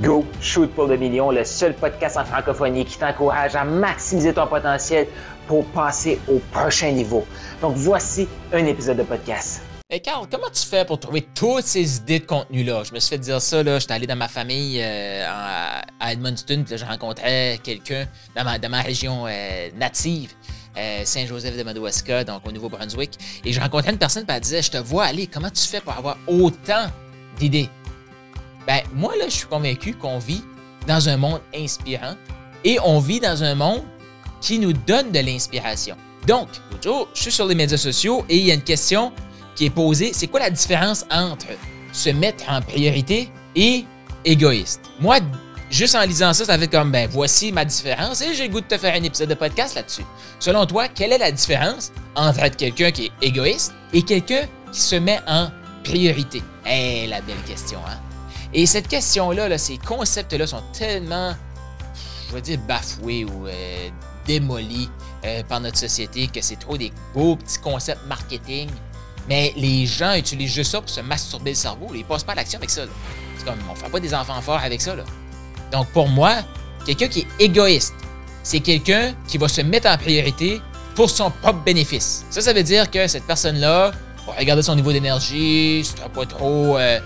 Go Shoot pour le million, le seul podcast en francophonie qui t'encourage à maximiser ton potentiel pour passer au prochain niveau. Donc voici un épisode de podcast. Hey Carl, comment tu fais pour trouver toutes ces idées de contenu-là? Je me suis fait dire ça, là. J'étais allé dans ma famille euh, à Edmundston, puis là, je rencontrais quelqu'un dans ma, dans ma région euh, native. Euh, Saint-Joseph de Madawaska, donc au Nouveau-Brunswick. Et je rencontrais une personne, qui elle disait Je te vois aller, comment tu fais pour avoir autant d'idées Ben, moi, là, je suis convaincu qu'on vit dans un monde inspirant et on vit dans un monde qui nous donne de l'inspiration. Donc, je suis sur les médias sociaux et il y a une question qui est posée c'est quoi la différence entre se mettre en priorité et égoïste? Moi, Juste en lisant ça, ça fait comme, ben voici ma différence et j'ai le goût de te faire un épisode de podcast là-dessus. Selon toi, quelle est la différence entre être quelqu'un qui est égoïste et quelqu'un qui se met en priorité? Eh, la belle question, hein? Et cette question-là, là, ces concepts-là sont tellement, je vais dire, bafoués ou euh, démolis euh, par notre société que c'est trop des beaux petits concepts marketing. Mais les gens utilisent juste ça pour se masturber le cerveau. Ils passent pas à l'action avec ça. C'est comme, on fait pas des enfants forts avec ça. Là. Donc pour moi, quelqu'un qui est égoïste, c'est quelqu'un qui va se mettre en priorité pour son propre bénéfice. Ça, ça veut dire que cette personne-là va regarder son niveau d'énergie, ne pas trop, euh,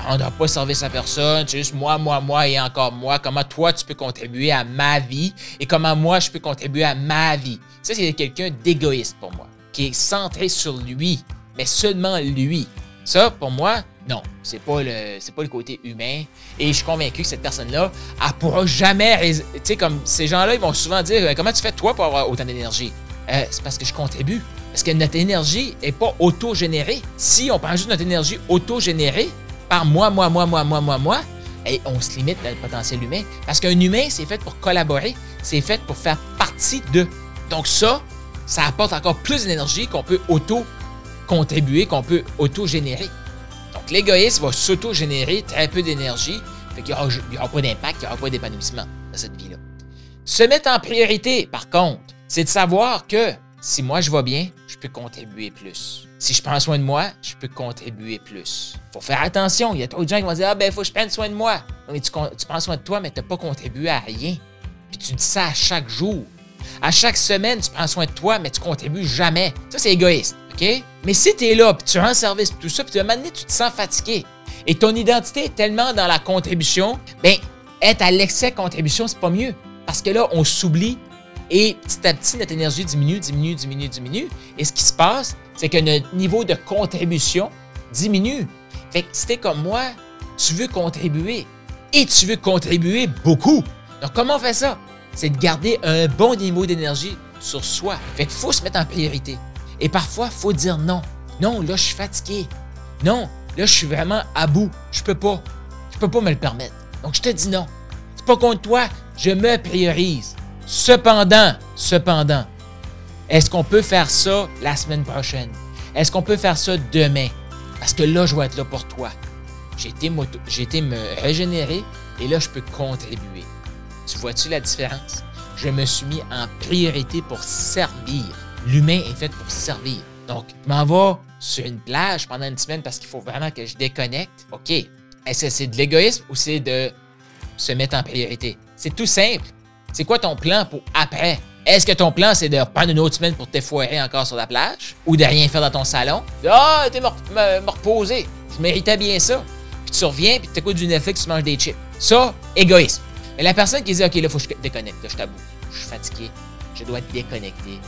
rendre pas service à personne, c'est juste moi, moi, moi et encore moi. Comment toi tu peux contribuer à ma vie et comment moi je peux contribuer à ma vie? Ça, c'est quelqu'un d'égoïste pour moi, qui est centré sur lui, mais seulement lui. Ça, pour moi, non, c'est pas le pas le côté humain. Et je suis convaincu que cette personne-là, elle pourra jamais. Tu sais, comme ces gens-là, ils vont souvent dire euh, Comment tu fais toi pour avoir autant d'énergie? Euh, C'est parce que je contribue. Parce que notre énergie n'est pas auto-générée. Si on prend juste notre énergie auto-générée par moi, moi, moi, moi, moi, moi, moi, et on se limite dans le potentiel humain. Parce qu'un humain, c'est fait pour collaborer, c'est fait pour faire partie de. Donc ça, ça apporte encore plus d'énergie qu'on peut auto-contribuer, qu'on peut auto-générer l'égoïsme va s'auto-générer très peu d'énergie, fait qu'il n'y aura, pas d'impact, il n'y aura pas d'épanouissement dans cette vie-là. Se mettre en priorité, par contre, c'est de savoir que si moi je vais bien, je peux contribuer plus. Si je prends soin de moi, je peux contribuer plus. Faut faire attention. Il y a trop de gens qui vont dire Ah ben, faut que je prenne soin de moi. mais tu, prends soin de toi, mais tu n'as pas contribué à rien. Puis tu dis ça à chaque jour. À chaque semaine, tu prends soin de toi, mais tu contribues jamais. Ça, c'est égoïste. OK? Mais si tu es là, puis tu rends service, tout ça, puis un moment donné, tu te sens fatigué, et ton identité est tellement dans la contribution, bien, être à l'excès contribution, c'est pas mieux. Parce que là, on s'oublie et petit à petit, notre énergie diminue, diminue, diminue, diminue. Et ce qui se passe, c'est que notre niveau de contribution diminue. Fait que si t'es comme moi, tu veux contribuer et tu veux contribuer beaucoup. Donc, comment on fait ça? C'est de garder un bon niveau d'énergie sur soi. Fait qu'il faut se mettre en priorité. Et parfois, il faut dire non. Non, là, je suis fatigué. Non, là, je suis vraiment à bout. Je peux pas. Je peux pas me le permettre. Donc, je te dis non. C'est pas contre toi. Je me priorise. Cependant, cependant, est-ce qu'on peut faire ça la semaine prochaine? Est-ce qu'on peut faire ça demain? Parce que là, je vais être là pour toi. J'ai été, me régénérer et là, je peux contribuer. Tu vois-tu la différence? Je me suis mis en priorité pour servir. L'humain est fait pour servir. Donc, je m'en vais sur une plage pendant une semaine parce qu'il faut vraiment que je déconnecte. OK. Est-ce que c'est de l'égoïsme ou c'est de se mettre en priorité? C'est tout simple. C'est quoi ton plan pour après? Est-ce que ton plan, c'est de reprendre une autre semaine pour t'effoirer encore sur la plage? Ou de rien faire dans ton salon? Ah, t'es me, reposer. Je méritais bien ça. Puis tu reviens, puis tu écoutes du Netflix, tu manges des chips. Ça, égoïsme. Mais la personne qui dit, OK, là, faut que je déconnecte, là, je t'avoue. Je suis fatigué. Je dois déconnecter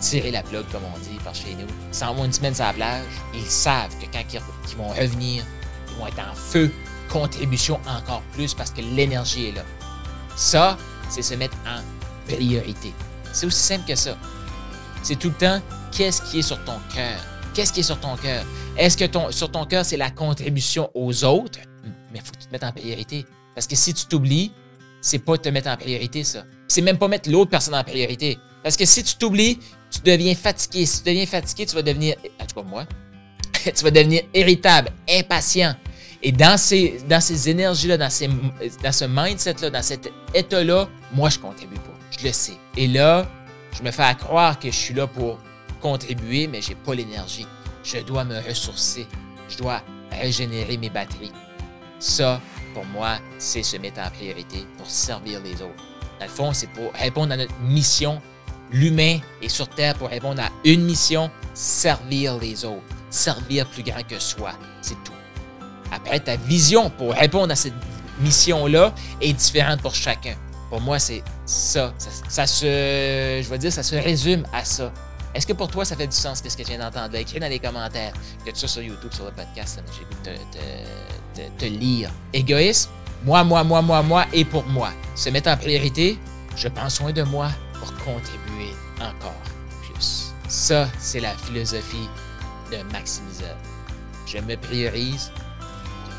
tirer la plug, comme on dit, par chez nous. Sans moins une semaine sur la plage, ils savent que quand ils, vont revenir, ils vont être en feu, contribution encore plus parce que l'énergie est là. Ça, c'est se mettre en priorité. C'est aussi simple que ça. C'est tout le temps qu'est-ce qui est sur ton cœur? Qu'est-ce qui est sur ton cœur? Est-ce que ton, sur ton cœur, c'est la contribution aux autres? Mais il faut que tu te mettes en priorité. Parce que si tu t'oublies, c'est pas te mettre en priorité, ça. C'est même pas mettre l'autre personne en priorité. Parce que si tu t'oublies, tu deviens fatigué. Si tu deviens fatigué, tu vas devenir, en tout cas moi, tu vas devenir irritable, impatient. Et dans ces, dans ces énergies-là, dans, ces, dans ce mindset-là, dans cet état-là, moi, je contribue pas. Je le sais. Et là, je me fais croire que je suis là pour contribuer, mais j'ai pas l'énergie. Je dois me ressourcer. Je dois régénérer mes batteries. Ça, pour moi, c'est se mettre en priorité pour servir les autres. Dans le fond, c'est pour répondre à notre mission. L'humain est sur Terre pour répondre à une mission, servir les autres, servir plus grand que soi. C'est tout. Après, ta vision pour répondre à cette mission-là est différente pour chacun. Pour moi, c'est ça. ça. se, je vais dire, ça se résume à ça. Est-ce que pour toi, ça fait du sens, qu'est-ce que tu viens d'entendre? Écris dans les commentaires. Il y a tout ça sur YouTube, sur le podcast. J'ai voulu te, te, lire. Égoïsme, moi, moi, moi, moi, moi et pour moi. Se mettre en priorité, je prends soin de moi pour contribuer encore plus. Ça, c'est la philosophie de maximiseur. Je me priorise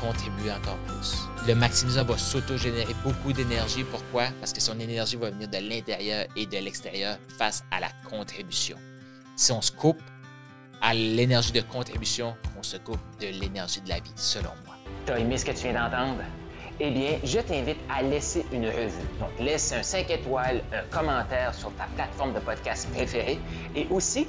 contribuer encore plus. Le maximiseur va s'auto-générer beaucoup d'énergie. Pourquoi? Parce que son énergie va venir de l'intérieur et de l'extérieur face à la contribution. Si on se coupe à l'énergie de contribution, on se coupe de l'énergie de la vie, selon moi. T'as aimé ce que tu viens d'entendre? Eh bien, je t'invite à laisser une revue. Donc, laisse un 5 étoiles, un commentaire sur ta plateforme de podcast préférée et aussi